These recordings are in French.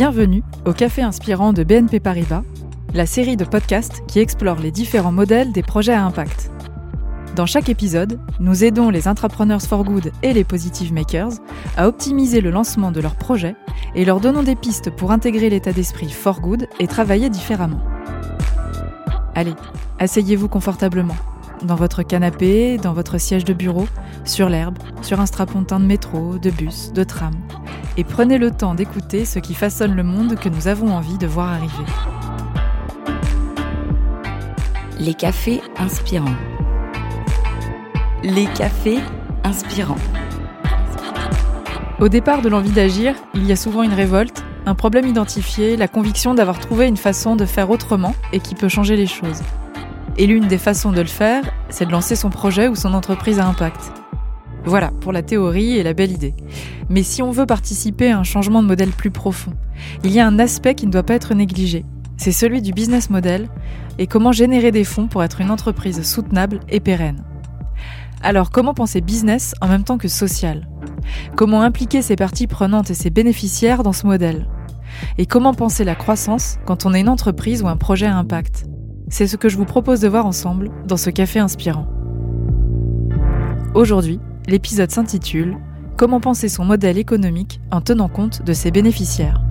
Bienvenue au Café Inspirant de BNP Paribas, la série de podcasts qui explore les différents modèles des projets à impact. Dans chaque épisode, nous aidons les entrepreneurs for good et les positive makers à optimiser le lancement de leurs projets et leur donnons des pistes pour intégrer l'état d'esprit for good et travailler différemment. Allez, asseyez-vous confortablement, dans votre canapé, dans votre siège de bureau, sur l'herbe, sur un strapontin de métro, de bus, de tram, et prenez le temps d'écouter ce qui façonne le monde que nous avons envie de voir arriver. Les cafés inspirants. Les cafés inspirants. Au départ de l'envie d'agir, il y a souvent une révolte, un problème identifié, la conviction d'avoir trouvé une façon de faire autrement et qui peut changer les choses. Et l'une des façons de le faire, c'est de lancer son projet ou son entreprise à impact. Voilà pour la théorie et la belle idée. Mais si on veut participer à un changement de modèle plus profond, il y a un aspect qui ne doit pas être négligé. C'est celui du business model et comment générer des fonds pour être une entreprise soutenable et pérenne. Alors comment penser business en même temps que social? Comment impliquer ses parties prenantes et ses bénéficiaires dans ce modèle? Et comment penser la croissance quand on est une entreprise ou un projet à impact? C'est ce que je vous propose de voir ensemble dans ce café inspirant. Aujourd'hui, l'épisode s'intitule Comment penser son modèle économique en tenant compte de ses bénéficiaires?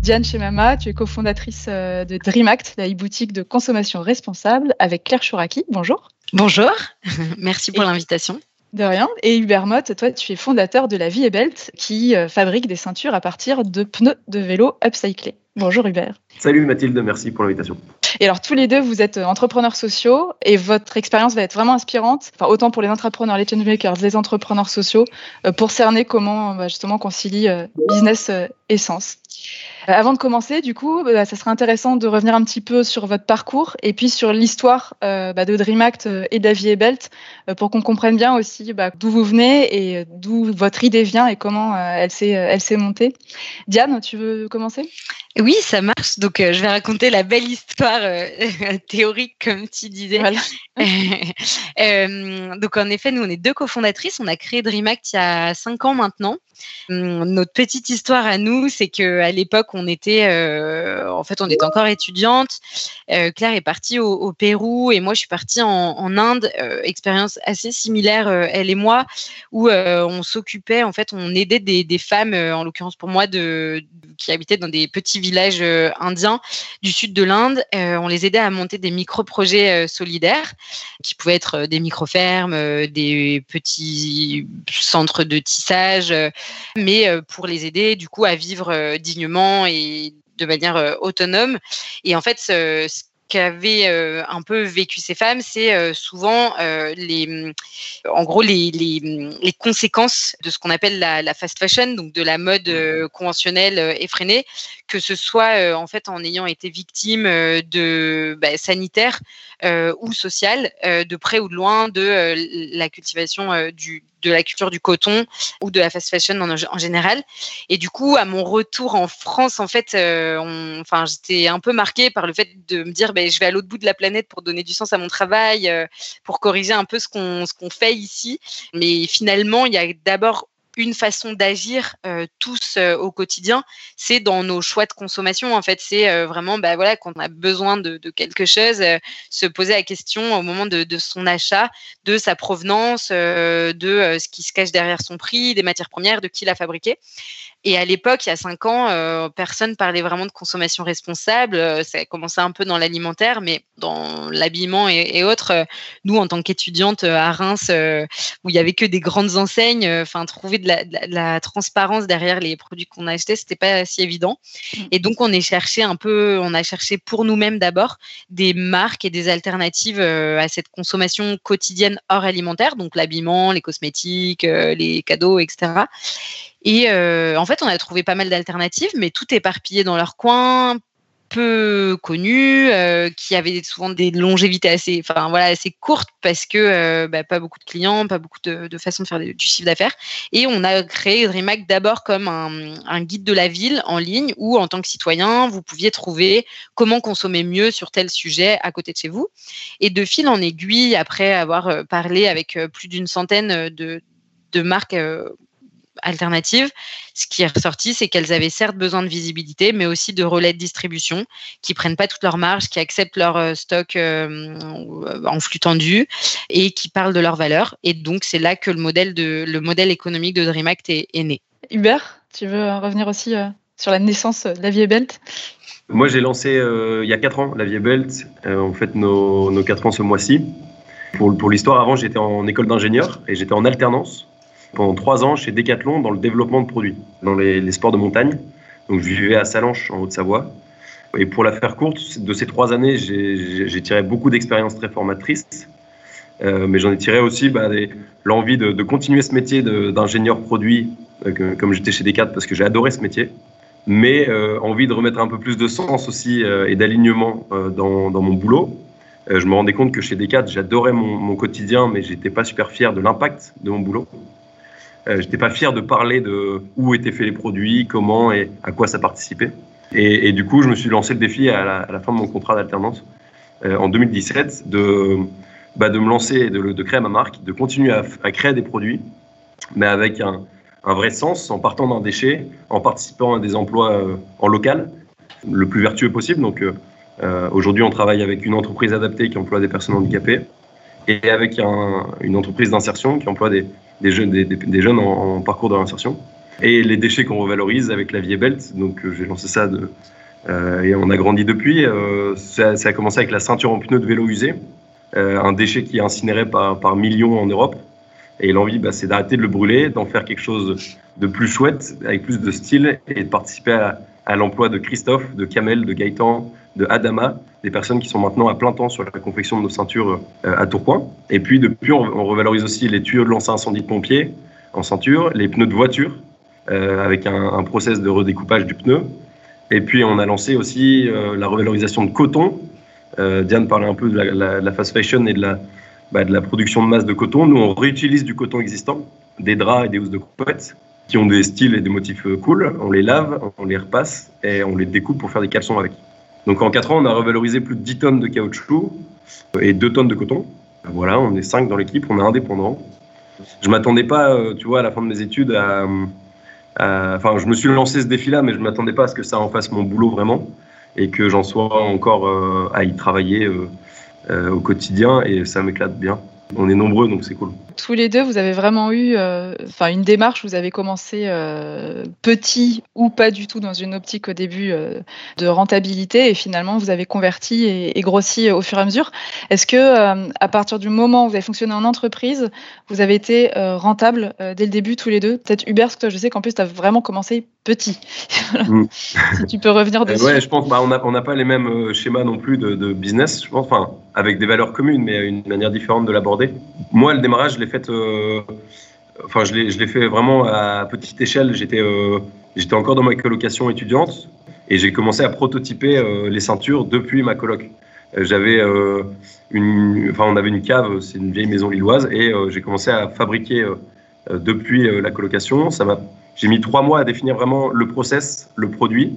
Diane Chemama, tu es cofondatrice euh, de DreamAct, la e-boutique de consommation responsable, avec Claire Chouraki. Bonjour. Bonjour, merci pour l'invitation. De rien. Et Hubert Mott, toi, tu es fondateur de la Vie et Belt, qui euh, fabrique des ceintures à partir de pneus de vélo upcyclés. Bonjour Hubert. Salut Mathilde, merci pour l'invitation. Et alors tous les deux, vous êtes euh, entrepreneurs sociaux et votre expérience va être vraiment inspirante, enfin, autant pour les entrepreneurs, les changemakers, les entrepreneurs sociaux, euh, pour cerner comment bah, justement concilier euh, business et sens. Avant de commencer, du coup, bah, ça serait intéressant de revenir un petit peu sur votre parcours et puis sur l'histoire bah, de DreamAct et d'Avier Belt pour qu'on comprenne bien aussi d'où vous venez et d'où votre idée vient et comment elle s'est elle s'est montée. Diane, tu veux commencer? Oui, ça marche. Donc, euh, je vais raconter la belle histoire euh, théorique, comme tu disais. euh, donc, en effet, nous, on est deux cofondatrices. On a créé DreamAct il y a cinq ans maintenant. Hum, notre petite histoire à nous, c'est que à l'époque, on était, euh, en fait, on était encore étudiante. Claire est partie au, Pérou et moi, je suis partie en, Inde. expérience assez similaire, elle et moi, où on s'occupait, en fait, on aidait des, femmes, en l'occurrence pour moi, de, qui habitaient dans des petits villages euh, indiens du sud de l'Inde. Euh, on les aidait à monter des micro-projets euh, solidaires qui pouvaient être des micro-fermes, des petits centres de tissage, mais pour les aider du coup à vivre dignement et de manière autonome. Et en fait, ce qu'avaient un peu vécu ces femmes, c'est souvent les, en gros les, les, conséquences de ce qu'on appelle la, la, fast fashion, donc de la mode conventionnelle effrénée, que ce soit en fait en ayant été victime de bah, sanitaire ou sociale, de près ou de loin, de la cultivation de la culture du coton ou de la fast fashion en, général. Et du coup, à mon retour en France, en fait, euh, j'étais un peu marquée par le fait de me dire, ben, je vais à l'autre bout de la planète pour donner du sens à mon travail, euh, pour corriger un peu ce qu'on ce qu'on fait ici. Mais finalement, il y a d'abord une façon d'agir euh, tous euh, au quotidien, c'est dans nos choix de consommation. En fait, c'est euh, vraiment, bah, voilà, quand on a besoin de, quelque chose, se poser la question au moment de, son achat, de sa provenance, de ce qui se cache derrière son prix, des matières premières, de qui l'a fabriqué. Et à l'époque, il y a cinq ans, personne parlait vraiment de consommation responsable. Ça a commencé un peu dans l'alimentaire, mais dans l'habillement et, autres, euh, nous, en tant qu'étudiantes à Reims, où il y avait que des grandes enseignes, enfin, trouver de la, transparence derrière les produits qu'on achetait, c'était pas si évident. Mmh. Et donc, on est cherché un peu, on a cherché pour nous-mêmes d'abord des marques et des alternatives à cette consommation quotidienne hors alimentaire, donc l'habillement, les cosmétiques, les cadeaux, etc. Et euh, en fait, on a trouvé pas mal d'alternatives, mais tout éparpillé dans leur coin, peu connues, euh, qui avaient souvent des longévités assez, enfin voilà, assez courtes parce que euh, bah, pas beaucoup de clients, pas beaucoup de, façons de faire du chiffre d'affaires. Et on a créé DreamHack d'abord comme un, guide de la ville en ligne où, en tant que citoyen, vous pouviez trouver comment consommer mieux sur tel sujet à côté de chez vous. Et de fil en aiguille, après avoir parlé avec plus d'une centaine de marques alternatives, ce qui est ressorti, c'est qu'elles avaient certes besoin de visibilité, mais aussi de relais de distribution qui prennent pas toute leur marge, qui acceptent leur euh, stock euh, en flux tendu et qui parlent de leur valeur. Et donc, c'est là que le modèle, de, le modèle économique de DreamAct est, est né. Hubert, tu veux revenir aussi sur la naissance de la Vie Belt? Moi, j'ai lancé il y a 4 ans la Vie Belt. en fait, nos, nos 4 ans ce mois-ci. Pour, pour l'histoire, avant, j'étais en école d'ingénieur et j'étais en alternance pendant trois ans chez Decathlon dans le développement de produits, dans les, sports de montagne. Donc je vivais à Salanches, en Haute-Savoie. Et pour la faire courte, de ces trois années, j'ai tiré beaucoup d'expériences très formatrices. Euh, mais j'en ai tiré aussi bah, l'envie de, continuer ce métier d'ingénieur produit, euh, comme j'étais chez Decathlon, parce que j'ai adoré ce métier. Mais euh, envie de remettre un peu plus de sens aussi et d'alignement dans, mon boulot. je me rendais compte que chez Decathlon, j'adorais mon, mon, quotidien, mais j'étais pas super fier de l'impact de mon boulot. Euh, j'étais pas fier de parler de où étaient faits les produits, comment et à quoi ça participait. Et, du coup, je me suis lancé le défi à la, fin de mon contrat d'alternance euh, en 2017 de, bah, de me lancer, de, de, créer ma marque, de continuer à, créer des produits, mais avec un, vrai sens, en partant d'un déchet, en participant à des emplois euh, en local, le plus vertueux possible. Donc aujourd'hui, on travaille avec une entreprise adaptée qui emploie des personnes handicapées et avec un, une entreprise d'insertion qui emploie des, jeunes, en, parcours de réinsertion. Et les déchets qu'on revalorise avec la vie belt. Donc euh, j'ai lancé ça euh, et on a grandi depuis. Euh, ça, a commencé avec la ceinture en pneus de vélo usé, un déchet qui est incinéré par, par millions en Europe. Et l'envie, bah, c'est d'arrêter de le brûler, d'en faire quelque chose de plus chouette, avec plus de style, et de participer à, à l'emploi de Christophe, de Kamel, de Gaëtan, de Adama, des personnes qui sont maintenant à plein temps sur la confection de nos ceintures euh, à Tourcoing. Et puis depuis, on, revalorise aussi les tuyaux de lance incendie de pompiers en ceinture, les pneus de voiture euh, avec un, un, process de redécoupage du pneu. Et puis on a lancé aussi euh, la revalorisation de coton. Diane parlait un peu de la, fast fashion et de la, bah, de la production de masse de coton. Nous, on réutilise du coton existant, des draps et des housses de couette qui ont des styles et des motifs cool. On les lave, on les repasse et on les découpe pour faire des caleçons avec. Donc en 4 ans, on a revalorisé plus de 10 tonnes de caoutchouc et 2 tonnes de coton. Voilà, on est 5 dans l'équipe, on est indépendant. Je m'attendais pas, euh, tu vois, à la fin de mes études à, Enfin, je me suis lancé ce défi-là, mais je m'attendais pas à ce que ça en fasse mon boulot vraiment et que j'en sois encore euh, à y travailler euh, au quotidien et ça m'éclate bien on est nombreux, donc c'est cool. Tous les deux, vous avez vraiment eu euh, une démarche, vous avez commencé euh, petit ou pas du tout dans une optique au début euh, de rentabilité et finalement vous avez converti et, grossi au fur et à mesure. Est-ce que à partir du moment où vous avez fonctionné en entreprise, vous avez été rentable dès le début tous les deux? Peut-être Hubert, parce que je sais qu'en plus tu as vraiment commencé petit. Mm. si tu peux revenir dessus. Ouais, je pense bah, on n'a pas les mêmes schémas non plus de, de business, je pense, enfin avec des valeurs communes, mais une manière différente de l'aborder. Moi, le démarrage, je l'ai fait, euh, enfin, je l'ai fait vraiment à petite échelle. J'étais euh, j'étais encore dans ma colocation étudiante et j'ai commencé à prototyper euh, les ceintures depuis ma coloc. J'avais une, enfin, on avait une cave, c'est une vieille maison lilloise, et j'ai commencé à fabriquer depuis la colocation. Ça m'a, j'ai mis trois mois à définir vraiment le process, le produit,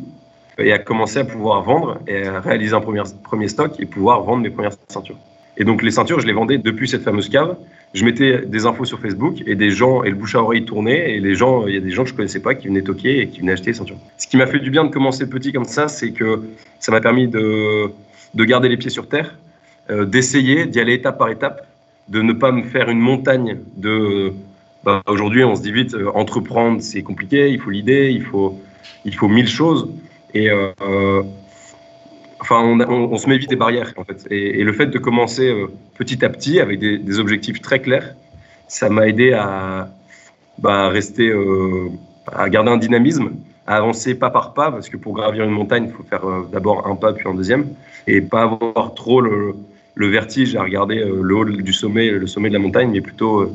et à commencer à pouvoir vendre et à réaliser un premier, premier stock et pouvoir vendre mes premières ceintures. Et donc les ceintures, je les vendais depuis cette fameuse cave. Je mettais des infos sur Facebook et des gens et le bouche à oreille tournait et les gens, il y a des gens que je connaissais pas qui venaient toquer et qui venaient acheter les ceintures. Ce qui m'a fait du bien de commencer petit comme ça, c'est que ça m'a permis de, de garder les pieds sur terre, euh, d'essayer d'y aller étape par étape, de ne pas me faire une montagne de. Bah, Aujourd'hui, on se dit vite, euh, entreprendre, c'est compliqué, il faut l'idée, il faut, il faut mille choses. Et euh, enfin, on, se met vite des barrières en fait. Et, le fait de commencer euh, petit à petit avec des, objectifs très clairs, ça m'a aidé à bah, rester, à garder un dynamisme, à avancer pas par pas, parce que pour gravir une montagne, il faut faire d'abord un pas puis un deuxième, et pas avoir trop le, le vertige à regarder le haut du sommet, le sommet de la montagne, mais plutôt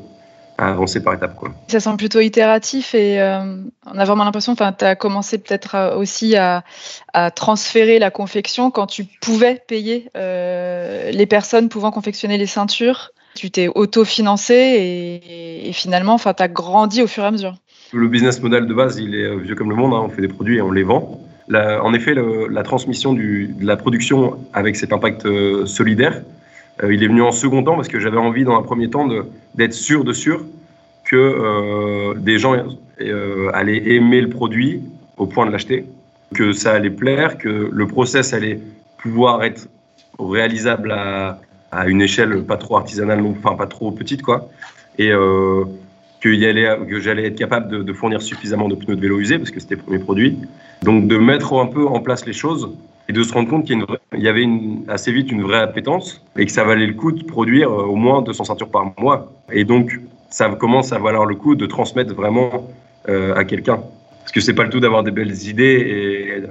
à avancer par étapes. Quoi. Ça semble plutôt itératif et euh, on a vraiment l'impression, enfin, tu as commencé peut-être euh, aussi à, à, transférer la confection quand tu pouvais payer euh, les personnes pouvant confectionner les ceintures. Tu t'es autofinancé et, et finalement, enfin, tu as grandi au fur et à mesure. Le business model de base, il est vieux comme le monde. Hein. On fait des produits et on les vend. en effet, la transmission du, de la production avec cet impact solidaire, euh, il est venu en second temps parce que j'avais envie dans un premier temps d'être sûr de sûr que des gens allaient aimer le produit au point de l'acheter, que ça allait plaire, que le process allait pouvoir être réalisable à, une échelle pas trop artisanale, enfin pas trop petite, quoi. Et euh, que, j'allais être capable de, fournir suffisamment de pneus de vélo usés, parce que c'était le premier produit. Donc de mettre un peu en place les choses et de se rendre compte qu'il y, avait assez vite une vraie appétence et que ça valait le coup de produire euh, au moins 200 ceintures par mois. Et donc ça commence à valoir le coup de transmettre vraiment euh, à quelqu'un. Parce que c'est pas le tout d'avoir des belles idées et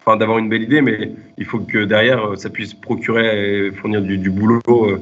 enfin d'avoir une belle idée, mais il faut que derrière ça puisse procurer et fournir du, boulot. Euh,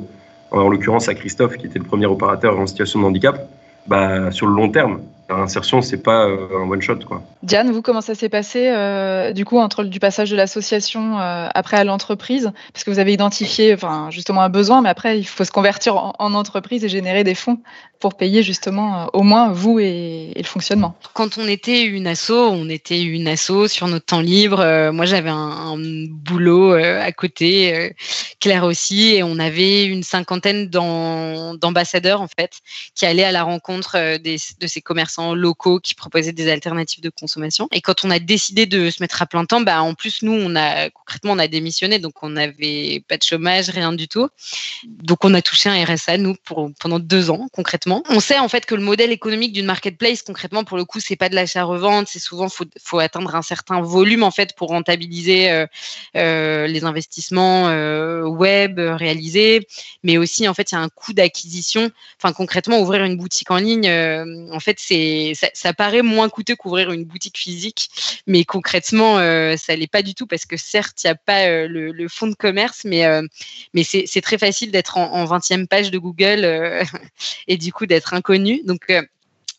en l'occurrence à Christophe, qui était le premier opérateur en situation de handicap, bah, sur le long terme. L'insertion, c'est pas euh, un one shot. Diane, vous, comment ça s'est passé, euh, du coup, entre du passage de l'association euh, après à l'entreprise? Parce que vous avez identifié, enfin, justement un besoin, mais après, il faut se convertir en, entreprise et générer des fonds pour payer, justement, au moins vous et, le fonctionnement. Quand on était une asso, on était une asso sur notre temps libre. moi, j'avais un, boulot à côté, Claire aussi, et on avait une cinquantaine d'ambassadeurs, en fait, qui allaient à la rencontre de ces commerçants locaux qui proposaient des alternatives de consommation. Et quand on a décidé de se mettre à plein temps, bah, en plus, nous, on a, concrètement, on a démissionné, donc on n'avait pas de chômage, rien du tout. Donc on a touché un RSA, nous, pour, pendant deux ans, concrètement. On sait, en fait, que le modèle économique d'une marketplace, concrètement, pour le coup, c'est pas de l'achat-revente, c'est souvent, faut, faut atteindre un certain volume, en fait, pour rentabiliser euh, euh, les investissements euh, web réalisés. Mais aussi, en fait, il y a un coût d'acquisition. Enfin, concrètement, ouvrir une boutique en ligne, en fait, c'est ça, paraît moins coûteux qu'ouvrir une boutique physique, mais concrètement, ça l'est pas du tout parce que certes, il n'y a pas le, fonds de commerce, mais, mais c'est très facile d'être en, en, 20e page de Google et du coup d'être inconnu. Donc,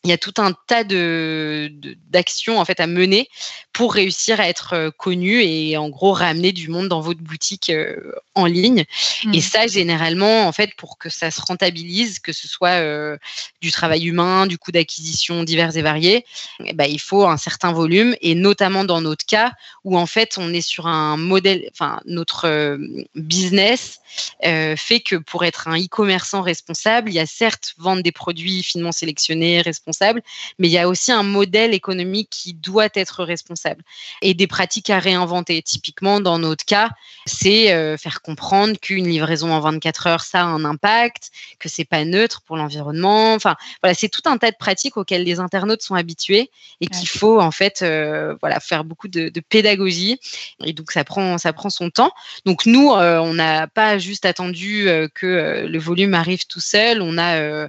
il y a tout un tas de d'actions en fait à mener pour réussir à être euh, connu et en gros ramener du monde dans votre boutique euh, en ligne. Et mmh. ça, généralement, en fait, pour que ça se rentabilise, que ce soit euh, du travail humain, du coût d'acquisition divers et variés, eh ben, il faut un certain volume. Et notamment dans notre cas, où en fait, on est sur un modèle, enfin, notre business fait que pour être un e-commerçant responsable, il y a certes vendre des produits finement sélectionnés, responsables, mais il y a aussi un modèle économique qui doit être responsable et des pratiques à réinventer. Typiquement, dans notre cas, c'est euh, faire comprendre qu'une livraison en 24 heures, ça a un impact, que c'est pas neutre pour l'environnement. Enfin, voilà, c'est tout un tas de pratiques auxquelles les internautes sont habitués et qu'il faut en fait, euh, voilà, faire beaucoup de, pédagogie. Et donc ça prend, ça prend son temps. Donc nous, euh, on n'a pas juste attendu que le volume arrive tout seul. On a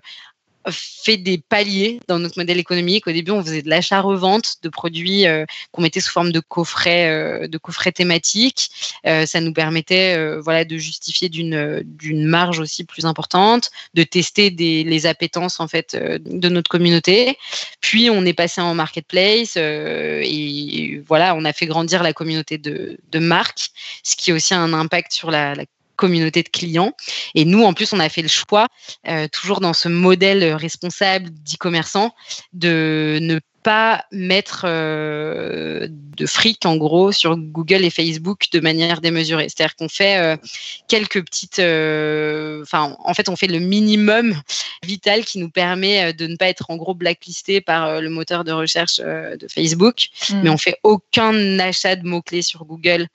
fait des paliers dans notre modèle économique. Au début, on faisait de l'achat-revente de produits euh, qu'on mettait sous forme de coffrets, euh, de coffrets thématiques. Euh, ça nous permettait, voilà, de justifier d'une d'une marge aussi plus importante, de tester les appétences en fait de notre communauté. Puis on est passé en marketplace et voilà, on a fait grandir la communauté de, de marques, ce qui a aussi un impact sur la, la communauté de clients. Et nous, en plus, on a fait le choix, euh, toujours dans ce modèle responsable d'e-commerçant, de ne pas mettre euh, de fric en gros sur Google et Facebook de manière démesurée. C'est-à-dire qu'on fait euh, quelques petites, enfin en fait on fait le minimum vital qui nous permet de ne pas être en gros blacklisté par le moteur de recherche de Facebook, mm. mais on fait aucun achat de mots clés sur Google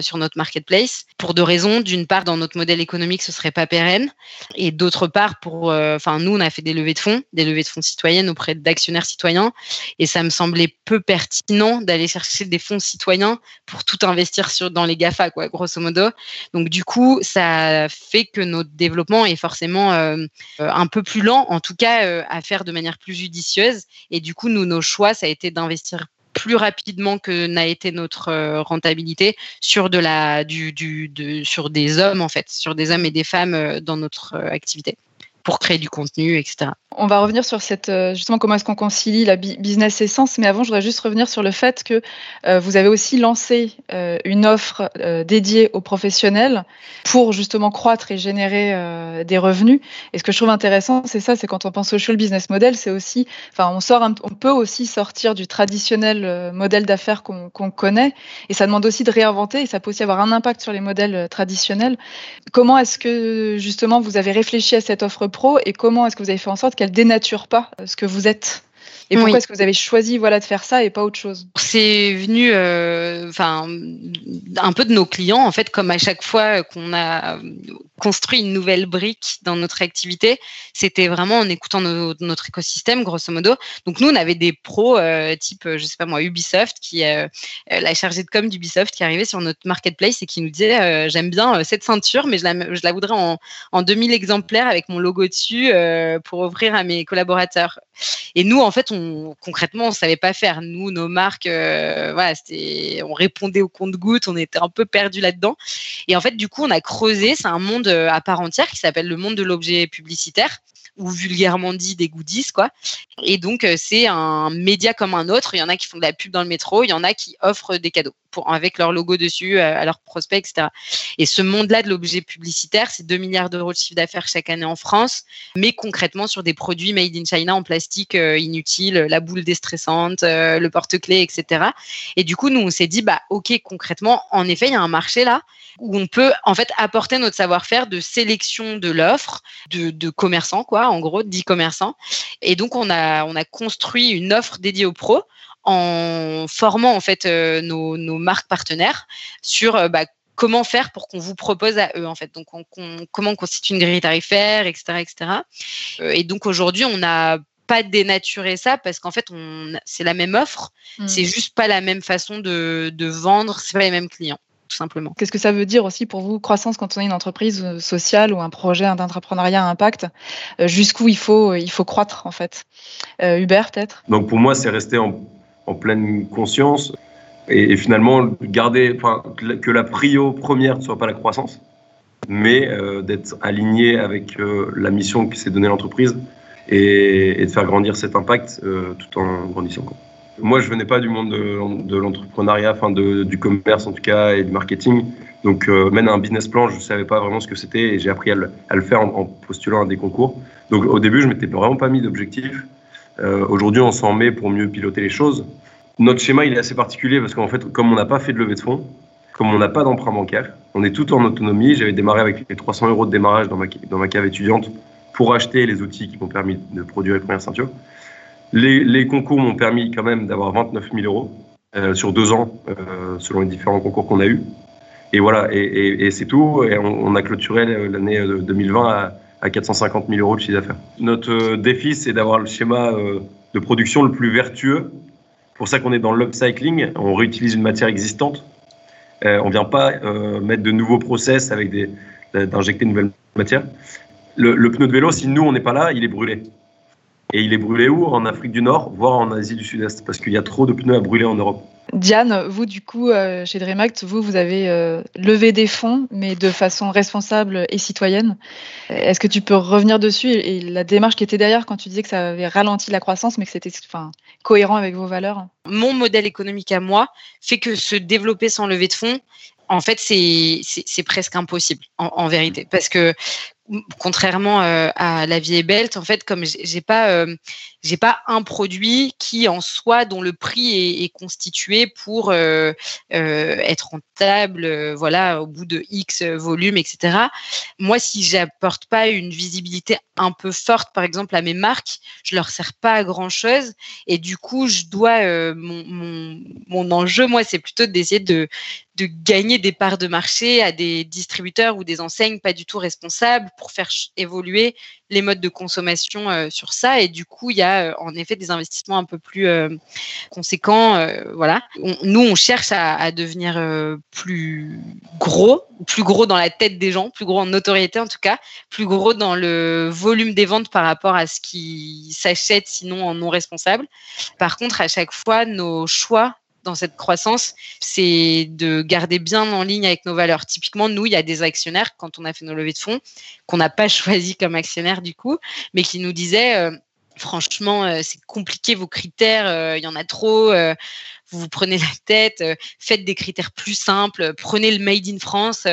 sur notre marketplace pour deux raisons. D'une part, dans notre modèle économique, ce serait pas pérenne, et d'autre part, pour, enfin nous on a fait des levées de fonds, des levées de fonds citoyennes auprès d'actionnaires citoyens et ça me semblait peu pertinent d'aller chercher des fonds citoyens pour tout investir sur, dans les GAFA, quoi, grosso modo. Donc, du coup, ça fait que notre développement est forcément euh, euh, un peu plus lent, en tout cas, euh, à faire de manière plus judicieuse. Et du coup, nous, nos choix, ça a été d'investir plus rapidement que n'a été notre rentabilité sur de la du, du de, sur des hommes en fait sur des hommes et des femmes dans notre activité pour créer du contenu, etc. On va revenir sur cette euh, justement comment est-ce qu'on concilie la business essence, mais avant je voudrais juste revenir sur le fait que euh, vous avez aussi lancé euh, une offre dédiée aux professionnels pour justement croître et générer des revenus. Et ce que je trouve intéressant, c'est ça, c'est quand on pense social business model, c'est aussi, enfin on sort, on peut aussi sortir du traditionnel modèle d'affaires qu'on connaît, et ça demande aussi de réinventer, et ça peut aussi avoir un impact sur les modèles traditionnels. Comment est-ce que justement vous avez réfléchi à cette offre et comment est-ce que vous avez fait en sorte qu'elle dénature pas ce que vous êtes? Et pourquoi est-ce que vous avez choisi voilà, de faire ça et pas autre chose? C'est venu euh, un peu de nos clients, en fait, comme à chaque fois qu'on a construit une nouvelle brique dans notre activité, c'était vraiment en écoutant notre écosystème, grosso modo. Donc nous, on avait des pros euh, type, je sais pas moi, Ubisoft, qui euh, la chargée de com d'Ubisoft qui arrivait sur notre marketplace et qui nous disait j'aime bien cette ceinture, mais je la, je la voudrais en, en 2000 exemplaires avec mon logo dessus pour offrir à mes collaborateurs. Et nous, en fait, on, concrètement, on savait pas faire. Nous, nos marques, euh, voilà, on répondait au compte-goutte, on était un peu perdu là-dedans. Et en fait, du coup, on a creusé. C'est un monde euh, à part entière qui s'appelle le monde de l'objet publicitaire ou vulgairement dit des goodies quoi. Et donc euh, c'est un média comme un autre. Il y en a qui font de la pub dans le métro, il y en a qui offrent des cadeaux avec leur logo dessus à leurs prospects, etc. Et ce monde-là de l'objet publicitaire, c'est 2 milliards d'euros de chiffre d'affaires chaque année en France, mais concrètement sur des produits made in China en plastique inutile, la boule déstressante, euh, le porte-clés, etc. Et du coup, nous, on s'est dit, bah, ok, concrètement, en effet, il y a un marché là où on peut en fait apporter notre savoir-faire de sélection de l'offre de, commerçants, quoi, en gros, d'e-commerçants. Et donc, on a, on a construit une offre dédiée aux pros en formant en fait euh, nos, marques partenaires sur euh, bah, comment faire pour qu'on vous propose à eux en fait. Donc comment on constitue une grille tarifaire, etc., etc. et donc aujourd'hui, on a pas dénaturer ça parce qu'en fait, on, c'est la même offre, mm. c'est juste pas la même façon de, de vendre, c'est pas les mêmes clients. Tout simplement. Qu'est-ce que ça veut dire aussi pour vous, croissance, quand on est une entreprise euh, sociale ou un projet d'entrepreneuriat à impact euh, Jusqu'où il faut, il faut croître en fait? Euh, Hubert, peut-être? Donc pour moi, c'est rester en, en pleine conscience et, finalement garder, que la prio première ne soit pas la croissance, mais d'être aligné avec la mission qui s'est donnée l'entreprise et, de faire grandir cet impact euh, tout en grandissant. Moi, je venais pas du monde de, l'entrepreneuriat, enfin du commerce en tout cas, et du marketing. Donc, euh, même un business plan, je ne savais pas vraiment ce que c'était et j'ai appris à le, faire en, postulant à des concours. Donc, au début, je m'étais vraiment pas mis d'objectif. Euh, Aujourd'hui, on s'en met pour mieux piloter les choses. Notre schéma, il est assez particulier parce qu'en fait, comme on n'a pas fait de levée de fonds, comme on n'a pas d'emprunt bancaire, on est tout en autonomie. J'avais démarré avec les 300 euros de démarrage dans ma, cave étudiante pour acheter les outils qui m'ont permis de produire les premières ceintures. Les, concours m'ont permis quand même d'avoir 29 000 euros euh, sur deux ans, euh, selon les différents concours qu'on a eus. Et voilà, et, c'est tout. Et on, a clôturé l'année 2020 à, à, 450 000 euros de chiffre d'affaires. Notre défi, c'est d'avoir le schéma euh, de production le plus vertueux. pour ça qu'on est dans l'upcycling. On réutilise une matière existante. on ne vient pas mettre de nouveaux process avec des d'injecter de nouvelles matières le, pneu de vélo, si nous, on n'est pas là, il est brûlé. Et il est brûlé où? En Afrique du Nord, voire en Asie du Sud-Est, parce qu'il y a trop de pneus à brûler en Europe. Diane, vous, du coup, euh, chez DreamAct, vous, vous avez euh, levé des fonds, mais de façon responsable et citoyenne. Est-ce que tu peux revenir dessus et, la démarche qui était derrière quand tu disais que ça avait ralenti la croissance, mais que c'était enfin, cohérent avec vos valeurs? Mon modèle économique à moi fait que se développer sans lever de fonds, en fait, c'est presque impossible, en, en, vérité. Parce que contrairement euh, à la vie est belle, en fait, comme j'ai pas, euh, j'ai pas un produit qui en soi dont le prix est, constitué pour euh, être rentable, voilà, au bout de X volume, etc. Moi, si j'apporte pas une visibilité un peu forte, par exemple, à mes marques, je leur sers pas à grand chose, et du coup, je dois mon, mon, mon enjeu, moi, c'est plutôt d'essayer de de gagner des parts de marché à des distributeurs ou des enseignes pas du tout responsables pour faire évoluer les modes de consommation euh, sur ça. Et du coup, il y a euh, en effet des investissements un peu plus euh, conséquents. voilà. nous, on cherche à, devenir plus gros, plus gros dans la tête des gens, plus gros en notoriété en tout cas, plus gros dans le volume des ventes par rapport à ce qui s'achète sinon en non responsable. Par contre, à chaque fois, nos choix dans cette croissance, c'est de garder bien en ligne avec nos valeurs. Typiquement, nous, il y a des actionnaires, quand on a fait nos levées de fonds, qu'on n'a pas choisi comme actionnaires du coup, mais qui nous disaient, euh, franchement, euh, c'est compliqué vos critères, euh, il y en a trop. Vous vous prenez la tête, faites des critères plus simples, prenez le Made in France,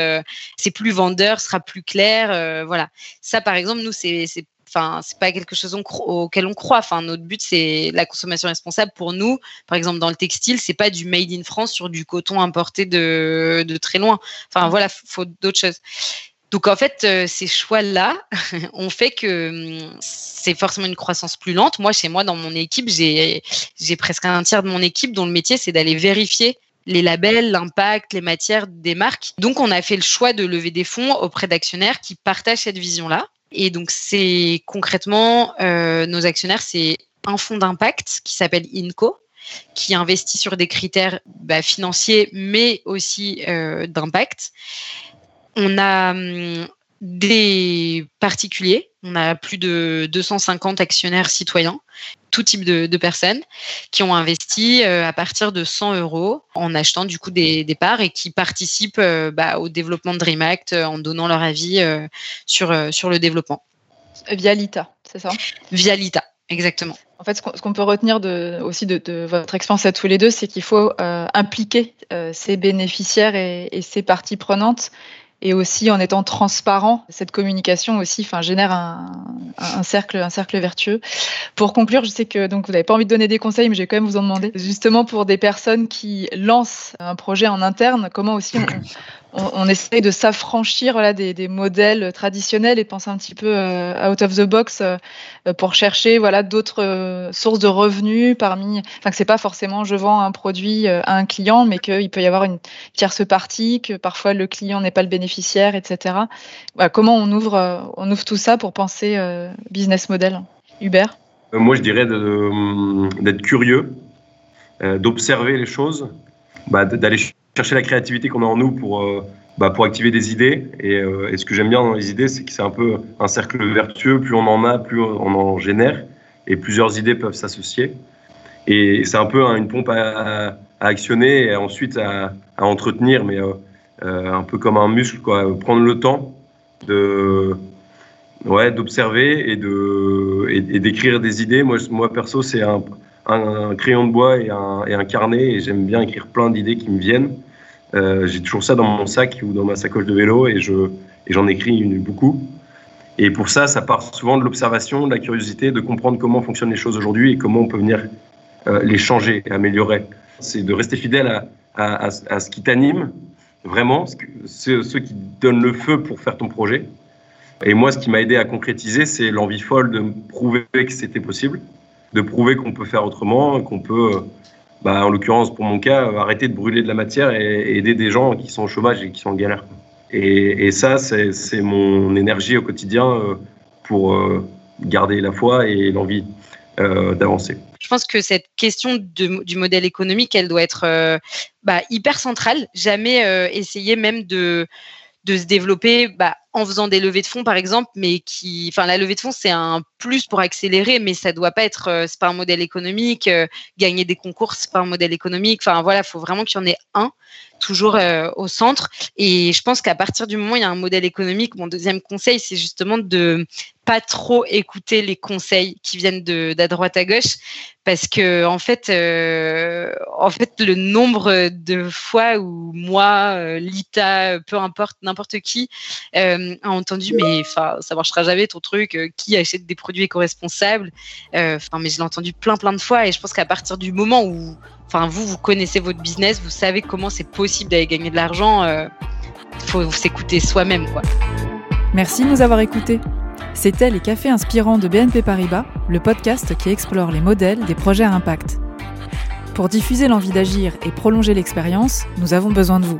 c'est plus vendeur, sera plus clair, voilà. Ça, par exemple, nous, c'est Enfin, c'est pas quelque chose auquel on croit. Enfin, notre but c'est la consommation responsable. Pour nous, par exemple dans le textile, c'est pas du made in France sur du coton importé de, de très loin. Enfin voilà, faut d'autres choses. Donc en fait, euh, ces choix-là ont fait que hum, c'est forcément une croissance plus lente. Moi, chez moi, dans mon équipe, j'ai presque un tiers de mon équipe dont le métier, c'est d'aller vérifier les labels, l'impact, les matières des marques. Donc on a fait le choix de lever des fonds auprès d'actionnaires qui partagent cette vision-là. Et donc c'est concrètement, euh, nos actionnaires, c'est un fonds d'impact qui s'appelle INCO, qui investit sur des critères bah, financiers, mais aussi euh, d'impact. On a hum, des particuliers, on a plus de 250 actionnaires citoyens, tout type de, personnes, qui ont investi euh, à partir de 100 euros en achetant du coup des, parts et qui participent euh, bah, au développement de Dream Act en donnant leur avis sur, sur le développement. Via l'ITA, c'est ça? Via l'ITA, exactement. En fait, ce qu'on peut retenir de, aussi de, votre expérience à tous les deux, c'est qu'il faut euh, impliquer euh, ces bénéficiaires et, et ces parties prenantes et aussi en étant transparent, cette communication aussi enfin, génère un, cercle, un cercle vertueux. Pour conclure, je sais que donc vous n'avez pas envie de donner des conseils, mais je vais quand même vous en demander. Justement pour des personnes qui lancent un projet en interne, comment aussi on, on, essaye de s'affranchir des, modèles traditionnels et penser un petit peu euh, out of the box euh, pour chercher voilà, d'autres euh, sources de revenus parmi. Enfin, que c'est pas forcément je vends un produit à un client, mais qu'il peut y avoir une tierce partie, que parfois le client n'est pas le bénéficiaire, etc. comment on ouvre, on ouvre tout ça pour penser business model? Hubert? Moi, je dirais d'être curieux, d'observer les choses, bah, d'aller chercher la créativité qu'on a en nous pour, euh, bah, pour activer des idées. Euh, et, ce que j'aime bien dans les idées, c'est que c'est un peu un cercle vertueux. Plus on en a, plus on en génère. Et plusieurs idées peuvent s'associer. Et c'est un peu une pompe à, actionner et ensuite à, entretenir, mais euh, un peu comme un muscle. Quoi. Prendre le temps de ouais, d'observer et de et, d'écrire des idées. Moi, moi perso, c'est un, un, crayon de bois et un, et un carnet et j'aime bien écrire plein d'idées qui me viennent. Euh, j'ai toujours ça dans mon sac ou dans ma sacoche de vélo et je et j'en écris beaucoup. Et pour ça, ça part souvent de l'observation, de la curiosité, de comprendre comment fonctionnent les choses aujourd'hui et comment on peut venir euh, les changer, améliorer. C'est de rester fidèle à, à, ce qui t'anime, vraiment, ce, ceux qui donnent le feu pour faire ton projet. Et moi, ce qui m'a aidé à concrétiser, c'est l'envie folle de prouver que c'était possible, de prouver qu'on peut faire autrement, qu'on peut bah, en l'occurrence pour mon cas, euh, arrêter de brûler de la matière et, aider des gens qui sont au chômage et qui sont en galère. Et, ça, c'est mon énergie au quotidien euh, pour euh, garder la foi et l'envie d'avancer. Je pense que cette question du modèle économique, elle doit être bah, hyper centrale. Jamais essayer même de, de se développer bah, en faisant des levées de fonds par exemple, mais qui, enfin la levée de fonds c'est un plus pour accélérer, mais ça doit pas être, euh, c'est pas un modèle économique. Euh, gagner des concours c'est pas un modèle économique. Enfin voilà, faut vraiment qu'il y en ait un toujours euh, au centre. Et je pense qu'à partir du moment où il y a un modèle économique, mon deuxième conseil c'est justement de pas trop écouter les conseils qui viennent de d'à droite à gauche parce que en fait euh, en fait le nombre de fois où moi euh, Lita peu importe n'importe qui euh, a entendu mais enfin ça marchera jamais ton truc qui achète des produits éco-responsables enfin mais je l'ai entendu plein plein de fois et je pense qu'à partir du moment où enfin vous vous connaissez votre business vous savez comment c'est possible d'aller gagner de l'argent faut s'écouter soi-même quoi. Merci de nous avoir écoutés c'était Les Cafés Inspirants de BNP Paribas, le podcast qui explore les modèles des projets à impact. Pour diffuser l'envie d'agir et prolonger l'expérience, nous avons besoin de vous.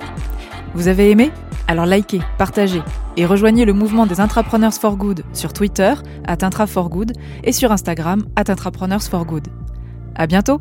Vous avez aimé? Alors likez, partagez et rejoignez le mouvement des Intrapreneurs for Good sur Twitter, at Intra for Good, et sur Instagram, at Intrapreneurs for Good. À bientôt